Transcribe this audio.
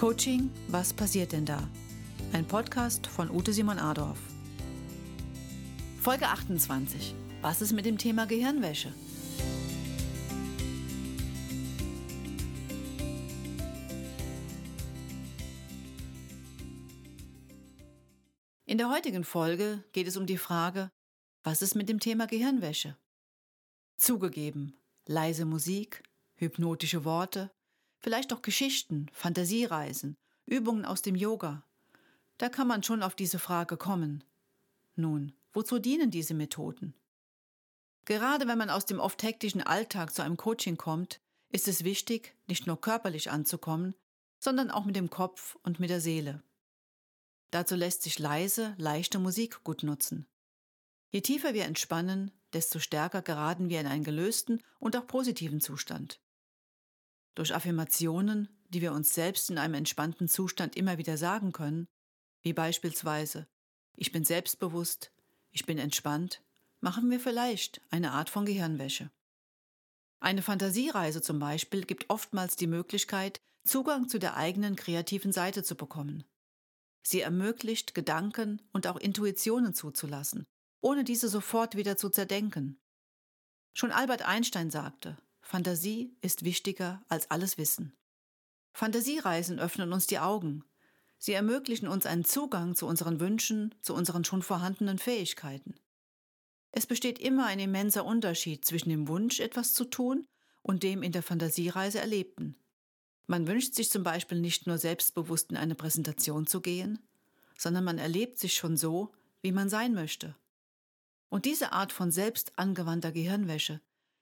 Coaching, was passiert denn da? Ein Podcast von Ute Simon Adorf. Folge 28. Was ist mit dem Thema Gehirnwäsche? In der heutigen Folge geht es um die Frage, was ist mit dem Thema Gehirnwäsche? Zugegeben, leise Musik, hypnotische Worte, vielleicht auch Geschichten, Fantasiereisen, Übungen aus dem Yoga. Da kann man schon auf diese Frage kommen. Nun, wozu dienen diese Methoden? Gerade wenn man aus dem oft hektischen Alltag zu einem Coaching kommt, ist es wichtig, nicht nur körperlich anzukommen, sondern auch mit dem Kopf und mit der Seele. Dazu lässt sich leise, leichte Musik gut nutzen. Je tiefer wir entspannen, desto stärker geraten wir in einen gelösten und auch positiven Zustand. Durch Affirmationen, die wir uns selbst in einem entspannten Zustand immer wieder sagen können, wie beispielsweise Ich bin selbstbewusst, ich bin entspannt, machen wir vielleicht eine Art von Gehirnwäsche. Eine Fantasiereise zum Beispiel gibt oftmals die Möglichkeit, Zugang zu der eigenen kreativen Seite zu bekommen. Sie ermöglicht, Gedanken und auch Intuitionen zuzulassen, ohne diese sofort wieder zu zerdenken. Schon Albert Einstein sagte, Fantasie ist wichtiger als alles Wissen. Fantasiereisen öffnen uns die Augen. Sie ermöglichen uns einen Zugang zu unseren Wünschen, zu unseren schon vorhandenen Fähigkeiten. Es besteht immer ein immenser Unterschied zwischen dem Wunsch, etwas zu tun, und dem in der Fantasiereise Erlebten. Man wünscht sich zum Beispiel nicht nur selbstbewusst in eine Präsentation zu gehen, sondern man erlebt sich schon so, wie man sein möchte. Und diese Art von selbst angewandter Gehirnwäsche